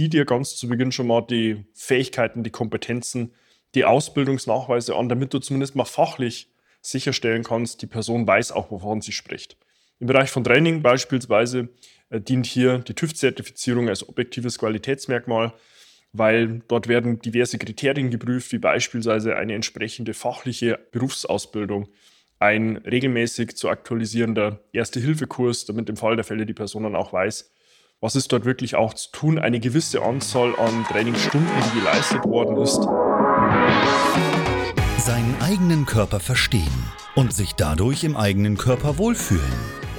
sieh dir ganz zu Beginn schon mal die Fähigkeiten, die Kompetenzen, die Ausbildungsnachweise an, damit du zumindest mal fachlich sicherstellen kannst, die Person weiß auch, wovon sie spricht. Im Bereich von Training beispielsweise äh, dient hier die TÜV-Zertifizierung als objektives Qualitätsmerkmal, weil dort werden diverse Kriterien geprüft, wie beispielsweise eine entsprechende fachliche Berufsausbildung, ein regelmäßig zu aktualisierender Erste-Hilfe-Kurs, damit im Fall der Fälle die Person dann auch weiß, was ist dort wirklich auch zu tun, eine gewisse Anzahl an Trainingsstunden, die geleistet worden ist. Seinen eigenen Körper verstehen und sich dadurch im eigenen Körper wohlfühlen.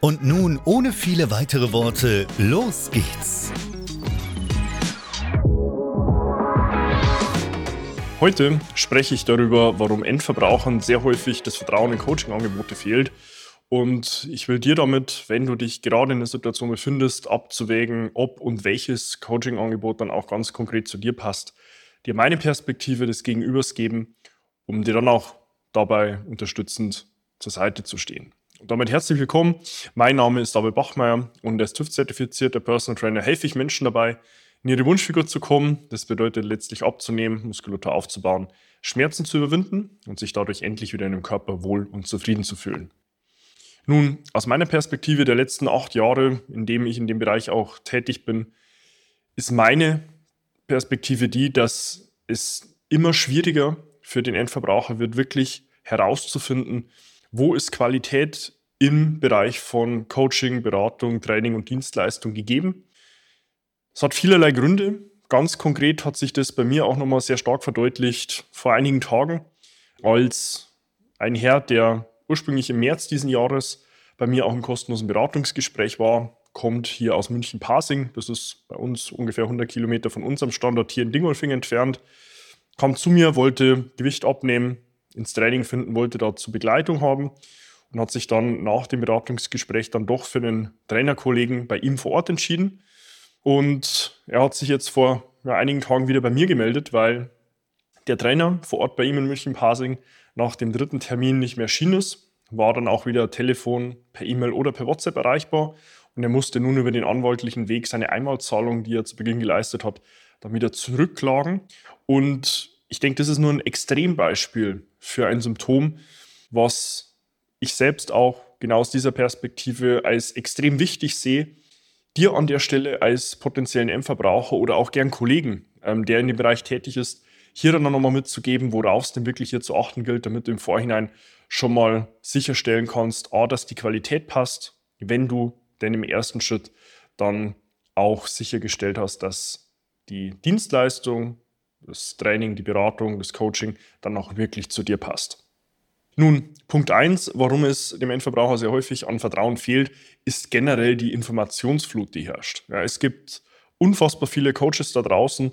Und nun, ohne viele weitere Worte, los geht's! Heute spreche ich darüber, warum Endverbrauchern sehr häufig das Vertrauen in Coaching-Angebote fehlt und ich will dir damit, wenn du dich gerade in der Situation befindest, abzuwägen, ob und welches Coaching-Angebot dann auch ganz konkret zu dir passt, dir meine Perspektive des Gegenübers geben, um dir dann auch dabei unterstützend zur Seite zu stehen. Und damit herzlich willkommen. Mein Name ist David Bachmeier und als TÜV-zertifizierter Personal Trainer helfe ich Menschen dabei, in ihre Wunschfigur zu kommen. Das bedeutet letztlich abzunehmen, Muskulatur aufzubauen, Schmerzen zu überwinden und sich dadurch endlich wieder in dem Körper wohl und zufrieden zu fühlen. Nun, aus meiner Perspektive der letzten acht Jahre, in dem ich in dem Bereich auch tätig bin, ist meine Perspektive die, dass es immer schwieriger für den Endverbraucher wird, wirklich herauszufinden, wo ist Qualität im Bereich von Coaching, Beratung, Training und Dienstleistung gegeben. Es hat vielerlei Gründe. Ganz konkret hat sich das bei mir auch nochmal sehr stark verdeutlicht vor einigen Tagen, als ein Herr, der ursprünglich im März diesen Jahres bei mir auch im kostenlosen Beratungsgespräch war, kommt hier aus München-Pasing. Das ist bei uns ungefähr 100 Kilometer von unserem Standort hier in Dingolfing entfernt. Kam zu mir, wollte Gewicht abnehmen, ins Training finden, wollte dazu Begleitung haben und hat sich dann nach dem Beratungsgespräch dann doch für einen Trainerkollegen bei ihm vor Ort entschieden. Und er hat sich jetzt vor einigen Tagen wieder bei mir gemeldet, weil der Trainer vor Ort bei ihm in München-Pasing nach dem dritten Termin nicht mehr erschienen ist, war dann auch wieder Telefon, per E-Mail oder per WhatsApp erreichbar und er musste nun über den anwaltlichen Weg seine Einmalzahlung, die er zu Beginn geleistet hat, dann wieder zurückklagen. Und ich denke, das ist nur ein Extrembeispiel für ein Symptom, was ich selbst auch genau aus dieser Perspektive als extrem wichtig sehe, dir an der Stelle als potenziellen Endverbraucher oder auch gern Kollegen, ähm, der in dem Bereich tätig ist, hier dann nochmal mitzugeben, worauf es denn wirklich hier zu achten gilt, damit du im Vorhinein schon mal sicherstellen kannst, A, dass die Qualität passt, wenn du denn im ersten Schritt dann auch sichergestellt hast, dass die Dienstleistung, das Training, die Beratung, das Coaching dann auch wirklich zu dir passt. Nun, Punkt 1, warum es dem Endverbraucher sehr häufig an Vertrauen fehlt, ist generell die Informationsflut, die herrscht. Ja, es gibt unfassbar viele Coaches da draußen,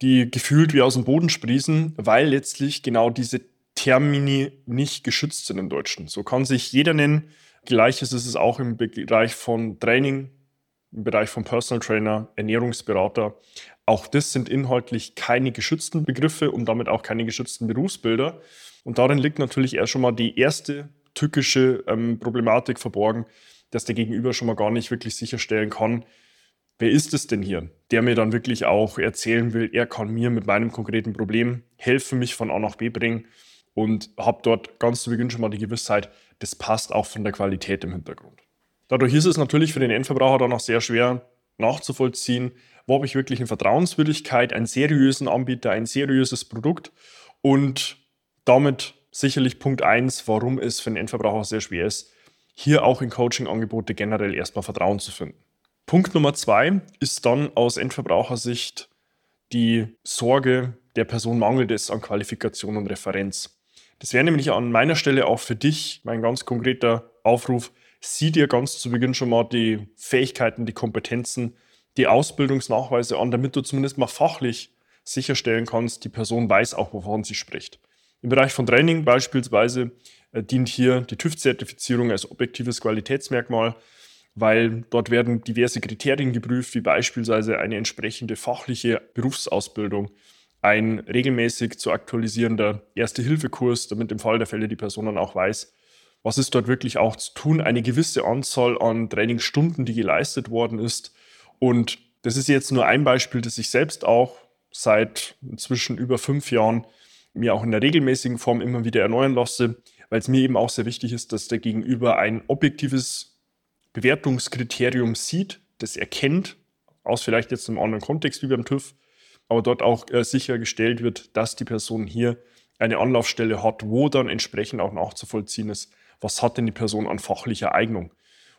die gefühlt wie aus dem Boden sprießen, weil letztlich genau diese Termini nicht geschützt sind im Deutschen. So kann sich jeder nennen. Gleiches ist es auch im Bereich von Training, im Bereich von Personal Trainer, Ernährungsberater. Auch das sind inhaltlich keine geschützten Begriffe und damit auch keine geschützten Berufsbilder. Und darin liegt natürlich erst schon mal die erste tückische ähm, Problematik verborgen, dass der Gegenüber schon mal gar nicht wirklich sicherstellen kann, wer ist es denn hier, der mir dann wirklich auch erzählen will, er kann mir mit meinem konkreten Problem helfen, mich von A nach B bringen und habe dort ganz zu Beginn schon mal die Gewissheit, das passt auch von der Qualität im Hintergrund. Dadurch ist es natürlich für den Endverbraucher dann auch sehr schwer nachzuvollziehen, wo habe ich wirklich eine Vertrauenswürdigkeit, einen seriösen Anbieter, ein seriöses Produkt und damit sicherlich Punkt 1, warum es für den Endverbraucher sehr schwer ist, hier auch in Coaching-Angebote generell erstmal Vertrauen zu finden. Punkt Nummer 2 ist dann aus Endverbrauchersicht die Sorge, der Person mangelt es an Qualifikation und Referenz. Das wäre nämlich an meiner Stelle auch für dich mein ganz konkreter Aufruf. Sieh dir ganz zu Beginn schon mal die Fähigkeiten, die Kompetenzen, die Ausbildungsnachweise an, damit du zumindest mal fachlich sicherstellen kannst, die Person weiß auch, wovon sie spricht. Im Bereich von Training beispielsweise äh, dient hier die TÜV-Zertifizierung als objektives Qualitätsmerkmal, weil dort werden diverse Kriterien geprüft, wie beispielsweise eine entsprechende fachliche Berufsausbildung, ein regelmäßig zu aktualisierender Erste-Hilfe-Kurs, damit im Fall der Fälle die Person dann auch weiß, was ist dort wirklich auch zu tun, eine gewisse Anzahl an Trainingsstunden, die geleistet worden ist. Und das ist jetzt nur ein Beispiel, das ich selbst auch seit inzwischen über fünf Jahren mir auch in der regelmäßigen Form immer wieder erneuern lasse, weil es mir eben auch sehr wichtig ist, dass der Gegenüber ein objektives Bewertungskriterium sieht, das erkennt, aus vielleicht jetzt einem anderen Kontext wie beim TÜV, aber dort auch äh, sichergestellt wird, dass die Person hier eine Anlaufstelle hat, wo dann entsprechend auch nachzuvollziehen ist, was hat denn die Person an fachlicher Eignung.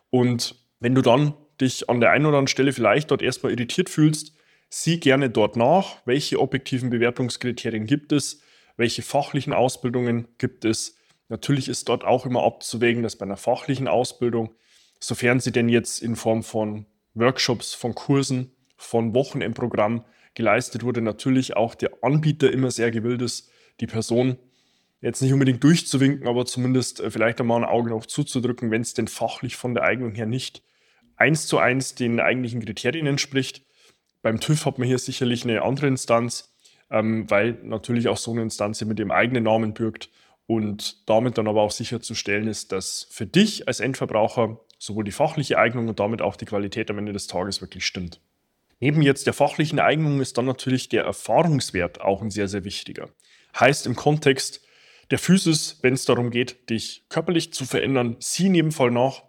Und wenn du dann dich an der einen oder anderen Stelle vielleicht dort erstmal irritiert fühlst, sieh gerne dort nach, welche objektiven Bewertungskriterien gibt es, welche fachlichen Ausbildungen gibt es. Natürlich ist dort auch immer abzuwägen, dass bei einer fachlichen Ausbildung, sofern sie denn jetzt in Form von Workshops, von Kursen, von Wochenendprogrammen geleistet wurde, natürlich auch der Anbieter immer sehr gewillt ist, die Person jetzt nicht unbedingt durchzuwinken, aber zumindest äh, vielleicht einmal ein Auge noch zuzudrücken, wenn es denn fachlich von der Eignung her nicht eins zu eins den eigentlichen Kriterien entspricht. Beim TÜV hat man hier sicherlich eine andere Instanz, ähm, weil natürlich auch so eine Instanz mit dem eigenen Namen bürgt und damit dann aber auch sicherzustellen ist, dass für dich als Endverbraucher sowohl die fachliche Eignung und damit auch die Qualität am Ende des Tages wirklich stimmt. Neben jetzt der fachlichen Eignung ist dann natürlich der Erfahrungswert auch ein sehr, sehr wichtiger. Heißt im Kontext der Physis, wenn es darum geht, dich körperlich zu verändern, sieh in jedem Fall nach,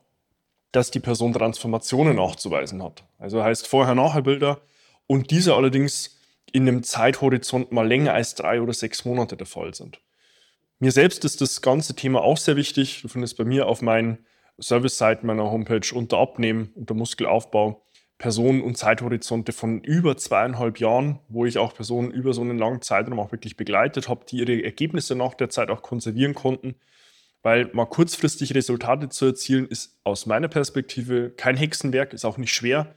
dass die Person Transformationen nachzuweisen hat. Also heißt Vorher-Nachher-Bilder und diese allerdings in einem Zeithorizont mal länger als drei oder sechs Monate der Fall sind. Mir selbst ist das ganze Thema auch sehr wichtig. Du findest bei mir auf meinen Service-Seiten meiner Homepage unter Abnehmen, unter Muskelaufbau Personen und Zeithorizonte von über zweieinhalb Jahren, wo ich auch Personen über so einen langen Zeitraum auch wirklich begleitet habe, die ihre Ergebnisse nach der Zeit auch konservieren konnten. Weil mal kurzfristig Resultate zu erzielen, ist aus meiner Perspektive kein Hexenwerk, ist auch nicht schwer.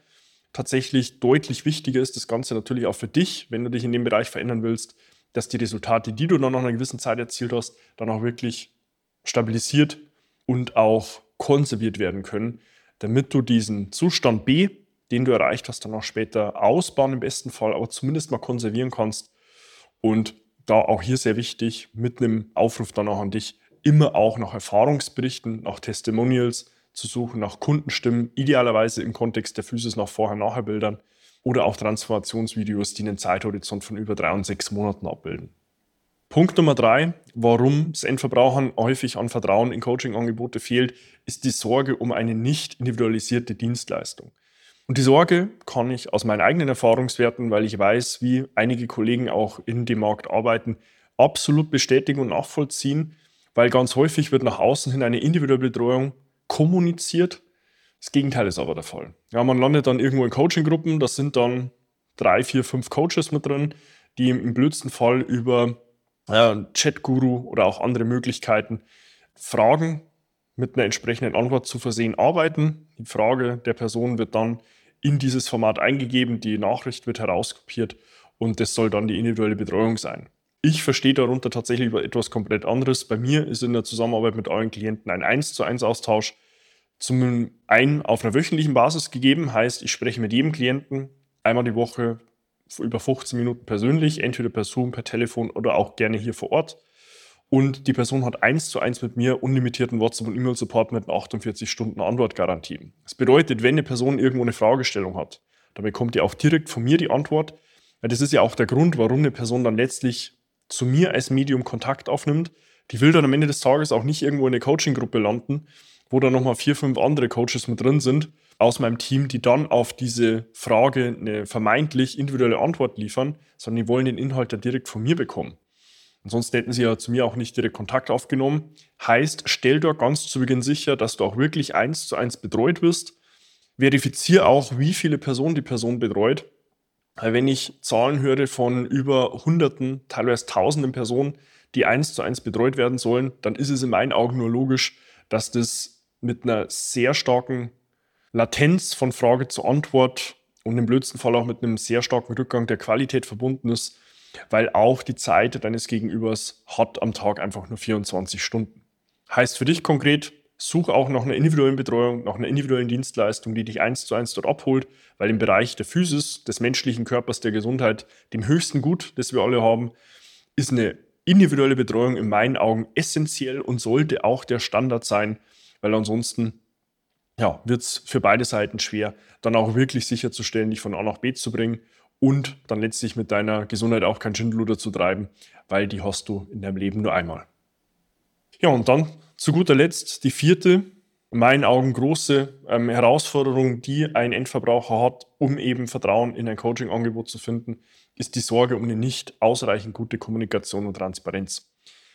Tatsächlich deutlich wichtiger ist das Ganze natürlich auch für dich, wenn du dich in dem Bereich verändern willst, dass die Resultate, die du dann nach einer gewissen Zeit erzielt hast, dann auch wirklich stabilisiert und auch konserviert werden können, damit du diesen Zustand B, den du erreicht hast, dann auch später ausbauen im besten Fall, aber zumindest mal konservieren kannst. Und da auch hier sehr wichtig, mit einem Aufruf dann auch an dich, immer auch nach Erfahrungsberichten, nach Testimonials zu suchen, nach Kundenstimmen, idealerweise im Kontext der Physis nach Vorher-Nachher-Bildern oder auch Transformationsvideos, die einen Zeithorizont von über drei und sechs Monaten abbilden. Punkt Nummer drei, warum es Endverbrauchern häufig an Vertrauen in Coaching-Angebote fehlt, ist die Sorge um eine nicht individualisierte Dienstleistung. Und die Sorge kann ich aus meinen eigenen Erfahrungswerten, weil ich weiß, wie einige Kollegen auch in dem Markt arbeiten, absolut bestätigen und nachvollziehen, weil ganz häufig wird nach außen hin eine individuelle Betreuung kommuniziert. Das Gegenteil ist aber der Fall. Ja, man landet dann irgendwo in Coaching-Gruppen, da sind dann drei, vier, fünf Coaches mit drin, die im blödsten Fall über ja, Chat-Guru oder auch andere Möglichkeiten Fragen mit einer entsprechenden Antwort zu versehen arbeiten. Die Frage der Person wird dann in dieses Format eingegeben, die Nachricht wird herauskopiert und das soll dann die individuelle Betreuung sein. Ich verstehe darunter tatsächlich etwas komplett anderes. Bei mir ist in der Zusammenarbeit mit euren Klienten ein 1 zu 1 Austausch zum einen auf einer wöchentlichen Basis gegeben, heißt, ich spreche mit jedem Klienten einmal die Woche über 15 Minuten persönlich, entweder per Zoom, per Telefon oder auch gerne hier vor Ort. Und die Person hat eins zu eins mit mir unlimitierten WhatsApp- und E-Mail-Support mit einer 48 Stunden Antwortgarantie. Das bedeutet, wenn eine Person irgendwo eine Fragestellung hat, dann bekommt ihr auch direkt von mir die Antwort. Das ist ja auch der Grund, warum eine Person dann letztlich zu mir als Medium Kontakt aufnimmt, Die will dann am Ende des Tages auch nicht irgendwo in eine Coaching-Gruppe landen, wo dann nochmal vier, fünf andere Coaches mit drin sind aus meinem Team, die dann auf diese Frage eine vermeintlich individuelle Antwort liefern, sondern die wollen den Inhalt ja direkt von mir bekommen. Ansonsten hätten sie ja zu mir auch nicht direkt Kontakt aufgenommen. Heißt, stell dort ganz zu Beginn sicher, dass du auch wirklich eins zu eins betreut wirst. Verifiziere auch, wie viele Personen die Person betreut. Wenn ich Zahlen höre von über Hunderten, teilweise Tausenden Personen, die eins zu eins betreut werden sollen, dann ist es in meinen Augen nur logisch, dass das mit einer sehr starken Latenz von Frage zu Antwort und im blödsten Fall auch mit einem sehr starken Rückgang der Qualität verbunden ist, weil auch die Zeit deines Gegenübers hat am Tag einfach nur 24 Stunden. Heißt für dich konkret, such auch nach einer individuellen Betreuung, nach einer individuellen Dienstleistung, die dich eins zu eins dort abholt, weil im Bereich der Physis, des menschlichen Körpers, der Gesundheit, dem höchsten Gut, das wir alle haben, ist eine individuelle Betreuung in meinen Augen essentiell und sollte auch der Standard sein, weil ansonsten ja, wird es für beide Seiten schwer, dann auch wirklich sicherzustellen, dich von A nach B zu bringen und dann letztlich mit deiner Gesundheit auch kein Schindluder zu treiben, weil die hast du in deinem Leben nur einmal. Ja, und dann zu guter Letzt die vierte, in meinen Augen große ähm, Herausforderung, die ein Endverbraucher hat, um eben Vertrauen in ein Coaching-Angebot zu finden, ist die Sorge um eine nicht ausreichend gute Kommunikation und Transparenz.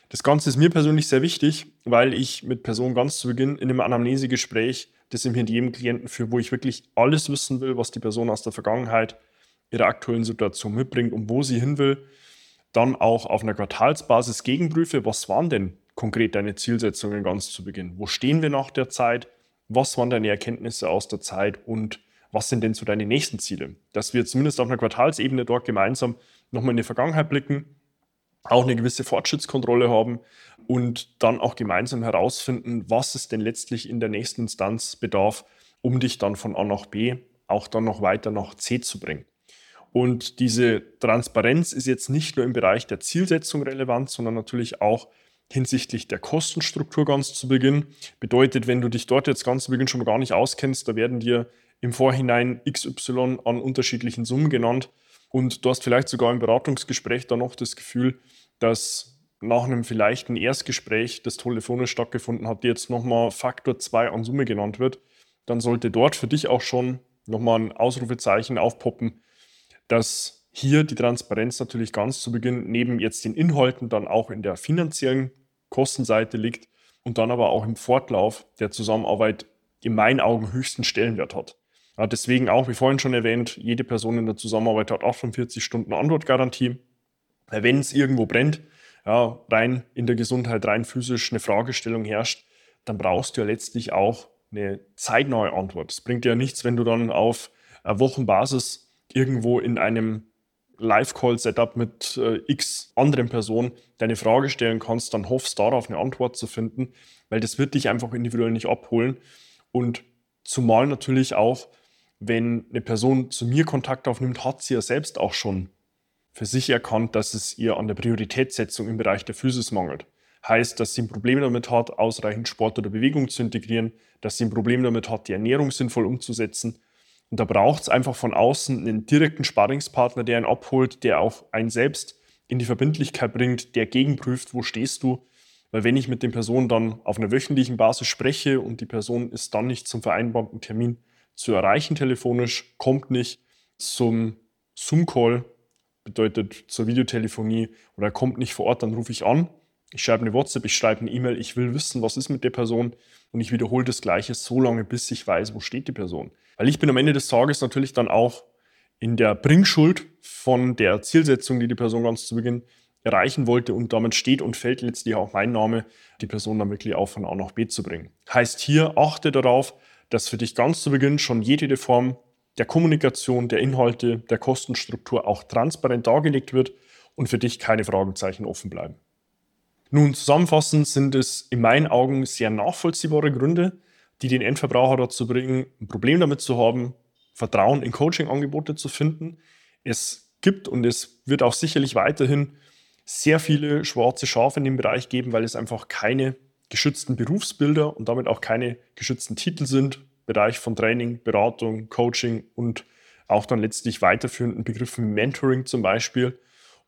Das Ganze ist mir persönlich sehr wichtig, weil ich mit Personen ganz zu Beginn in einem Anamnesegespräch, das ich mit jedem Klienten führe, wo ich wirklich alles wissen will, was die Person aus der Vergangenheit, ihrer aktuellen Situation mitbringt und wo sie hin will, dann auch auf einer Quartalsbasis gegenprüfe, was waren denn konkret deine Zielsetzungen ganz zu Beginn? Wo stehen wir nach der Zeit? Was waren deine Erkenntnisse aus der Zeit und was sind denn so deine nächsten Ziele? Dass wir zumindest auf einer Quartalsebene dort gemeinsam nochmal in die Vergangenheit blicken auch eine gewisse Fortschrittskontrolle haben und dann auch gemeinsam herausfinden, was es denn letztlich in der nächsten Instanz bedarf, um dich dann von A nach B auch dann noch weiter nach C zu bringen. Und diese Transparenz ist jetzt nicht nur im Bereich der Zielsetzung relevant, sondern natürlich auch hinsichtlich der Kostenstruktur ganz zu Beginn. Bedeutet, wenn du dich dort jetzt ganz zu Beginn schon mal gar nicht auskennst, da werden dir im Vorhinein XY an unterschiedlichen Summen genannt und du hast vielleicht sogar im Beratungsgespräch dann noch das Gefühl, dass nach einem vielleicht ein Erstgespräch, das telefonisch stattgefunden hat, jetzt nochmal Faktor 2 an Summe genannt wird, dann sollte dort für dich auch schon nochmal ein Ausrufezeichen aufpoppen, dass hier die Transparenz natürlich ganz zu Beginn neben jetzt den Inhalten dann auch in der finanziellen Kostenseite liegt und dann aber auch im Fortlauf der Zusammenarbeit in meinen Augen höchsten Stellenwert hat. Ja, deswegen auch, wie vorhin schon erwähnt, jede Person in der Zusammenarbeit hat 48 Stunden Antwortgarantie. Wenn es irgendwo brennt, ja, rein in der Gesundheit, rein physisch eine Fragestellung herrscht, dann brauchst du ja letztlich auch eine zeitnahe Antwort. Es bringt dir ja nichts, wenn du dann auf Wochenbasis irgendwo in einem Live-Call-Setup mit äh, x anderen Personen deine Frage stellen kannst, dann hoffst darauf eine Antwort zu finden, weil das wird dich einfach individuell nicht abholen. Und zumal natürlich auch wenn eine Person zu mir Kontakt aufnimmt, hat sie ja selbst auch schon für sich erkannt, dass es ihr an der Prioritätssetzung im Bereich der Physis mangelt. Heißt, dass sie ein Problem damit hat, ausreichend Sport oder Bewegung zu integrieren, dass sie ein Problem damit hat, die Ernährung sinnvoll umzusetzen. Und da braucht es einfach von außen einen direkten Sparringspartner, der einen abholt, der auch einen selbst in die Verbindlichkeit bringt, der gegenprüft, wo stehst du. Weil wenn ich mit den Personen dann auf einer wöchentlichen Basis spreche und die Person ist dann nicht zum vereinbarten Termin zu erreichen telefonisch, kommt nicht zum Zoom-Call, bedeutet zur Videotelefonie oder kommt nicht vor Ort, dann rufe ich an. Ich schreibe eine WhatsApp, ich schreibe eine E-Mail, ich will wissen, was ist mit der Person und ich wiederhole das Gleiche so lange, bis ich weiß, wo steht die Person. Weil ich bin am Ende des Tages natürlich dann auch in der Bringschuld von der Zielsetzung, die die Person ganz zu Beginn erreichen wollte und damit steht und fällt letztlich auch mein Name, die Person dann wirklich auch von A nach B zu bringen. Heißt hier, achte darauf, dass für dich ganz zu Beginn schon jede Form der Kommunikation, der Inhalte, der Kostenstruktur auch transparent dargelegt wird und für dich keine Fragezeichen offen bleiben. Nun, zusammenfassend sind es in meinen Augen sehr nachvollziehbare Gründe, die den Endverbraucher dazu bringen, ein Problem damit zu haben, Vertrauen in Coaching-Angebote zu finden. Es gibt und es wird auch sicherlich weiterhin sehr viele schwarze Schafe in dem Bereich geben, weil es einfach keine geschützten Berufsbilder und damit auch keine geschützten Titel sind. Bereich von Training, Beratung, Coaching und auch dann letztlich weiterführenden Begriffen Mentoring zum Beispiel.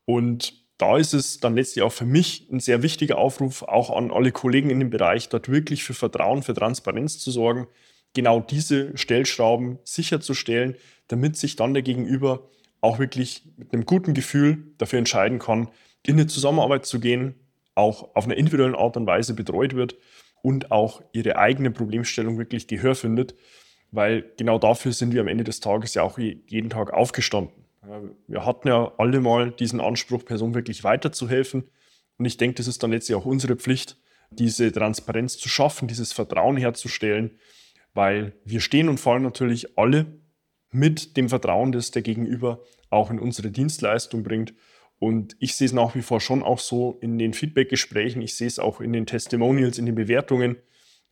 Und da ist es dann letztlich auch für mich ein sehr wichtiger Aufruf, auch an alle Kollegen in dem Bereich, dort wirklich für Vertrauen, für Transparenz zu sorgen, genau diese Stellschrauben sicherzustellen, damit sich dann der Gegenüber auch wirklich mit einem guten Gefühl dafür entscheiden kann, in eine Zusammenarbeit zu gehen, auch auf einer individuellen Art und Weise betreut wird und auch ihre eigene Problemstellung wirklich Gehör findet, weil genau dafür sind wir am Ende des Tages ja auch jeden Tag aufgestanden. Wir hatten ja alle mal diesen Anspruch, Person wirklich weiterzuhelfen. Und ich denke, das ist dann letztlich auch unsere Pflicht, diese Transparenz zu schaffen, dieses Vertrauen herzustellen, weil wir stehen und fallen natürlich alle mit dem Vertrauen, das der Gegenüber auch in unsere Dienstleistung bringt. Und ich sehe es nach wie vor schon auch so in den Feedback-Gesprächen, ich sehe es auch in den Testimonials, in den Bewertungen,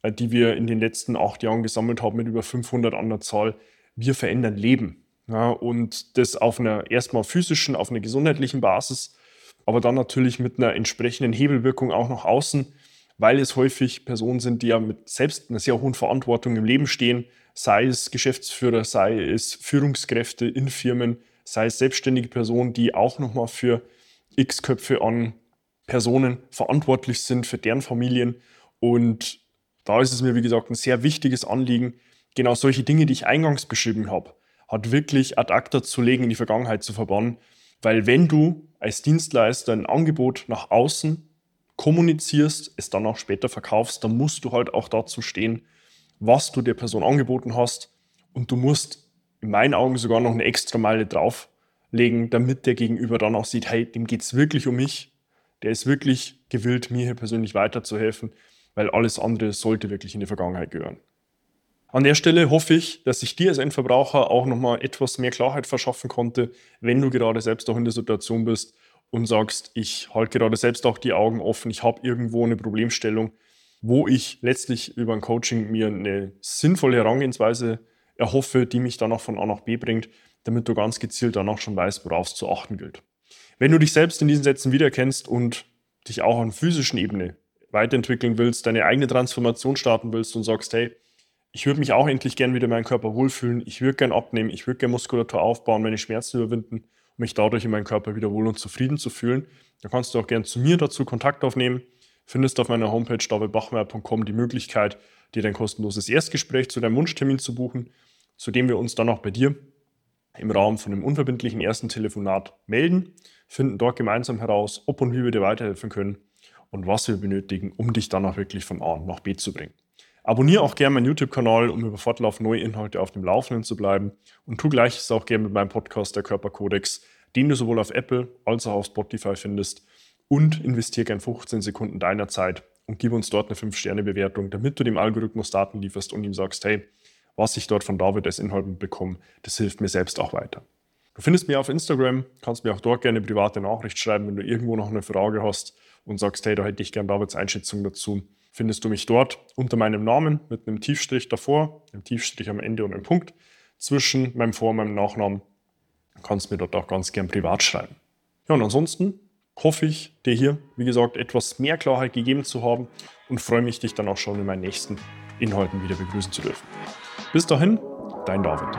äh, die wir in den letzten acht Jahren gesammelt haben mit über 500 an der Zahl. Wir verändern Leben. Ja, und das auf einer erstmal physischen, auf einer gesundheitlichen Basis, aber dann natürlich mit einer entsprechenden Hebelwirkung auch nach außen, weil es häufig Personen sind, die ja mit selbst einer sehr hohen Verantwortung im Leben stehen, sei es Geschäftsführer, sei es Führungskräfte in Firmen, sei es selbstständige Personen, die auch nochmal für x Köpfe an Personen verantwortlich sind, für deren Familien. Und da ist es mir, wie gesagt, ein sehr wichtiges Anliegen, genau solche Dinge, die ich eingangs beschrieben habe, hat wirklich ad acta zu legen, in die Vergangenheit zu verbannen. Weil wenn du als Dienstleister ein Angebot nach außen kommunizierst, es dann auch später verkaufst, dann musst du halt auch dazu stehen, was du der Person angeboten hast. Und du musst in meinen Augen sogar noch eine extra Meile drauflegen, damit der Gegenüber dann auch sieht, hey, dem geht es wirklich um mich. Der ist wirklich gewillt, mir hier persönlich weiterzuhelfen, weil alles andere sollte wirklich in die Vergangenheit gehören. An der Stelle hoffe ich, dass ich dir als Endverbraucher auch nochmal etwas mehr Klarheit verschaffen konnte, wenn du gerade selbst auch in der Situation bist und sagst, ich halte gerade selbst auch die Augen offen, ich habe irgendwo eine Problemstellung, wo ich letztlich über ein Coaching mir eine sinnvolle Herangehensweise erhoffe, die mich dann auch von A nach B bringt, damit du ganz gezielt danach schon weißt, worauf es zu achten gilt. Wenn du dich selbst in diesen Sätzen wiedererkennst und dich auch an physischen Ebene weiterentwickeln willst, deine eigene Transformation starten willst und sagst, hey, ich würde mich auch endlich gern wieder in meinem Körper wohlfühlen, ich würde gern abnehmen, ich würde gern Muskulatur aufbauen, meine Schmerzen überwinden, um mich dadurch in meinem Körper wieder wohl und zufrieden zu fühlen, dann kannst du auch gern zu mir dazu Kontakt aufnehmen. Findest auf meiner Homepage davidbachmeier.com die Möglichkeit, dir dein kostenloses Erstgespräch zu deinem Wunschtermin zu buchen zu dem wir uns dann auch bei dir im Rahmen von einem unverbindlichen ersten Telefonat melden, finden dort gemeinsam heraus, ob und wie wir dir weiterhelfen können und was wir benötigen, um dich dann auch wirklich von A nach B zu bringen. Abonniere auch gerne meinen YouTube-Kanal, um über Fortlauf neue Inhalte auf dem Laufenden zu bleiben und tu gleiches auch gerne mit meinem Podcast Der Körperkodex, den du sowohl auf Apple als auch auf Spotify findest und investiere gern 15 Sekunden deiner Zeit und gib uns dort eine 5-Sterne-Bewertung, damit du dem Algorithmus Daten lieferst und ihm sagst, hey, was ich dort von David als Inhalt bekomme, das hilft mir selbst auch weiter. Du findest mich auf Instagram, kannst mir auch dort gerne private Nachricht schreiben, wenn du irgendwo noch eine Frage hast und sagst, hey, da hätte ich gerne Davids Einschätzung dazu. Findest du mich dort unter meinem Namen mit einem Tiefstrich davor, einem Tiefstrich am Ende und einem Punkt zwischen meinem Vor- und meinem Nachnamen. Du kannst mir dort auch ganz gern privat schreiben. Ja, und ansonsten hoffe ich, dir hier, wie gesagt, etwas mehr Klarheit gegeben zu haben und freue mich, dich dann auch schon in meinen nächsten Inhalten wieder begrüßen zu dürfen. Bis dahin, dein David.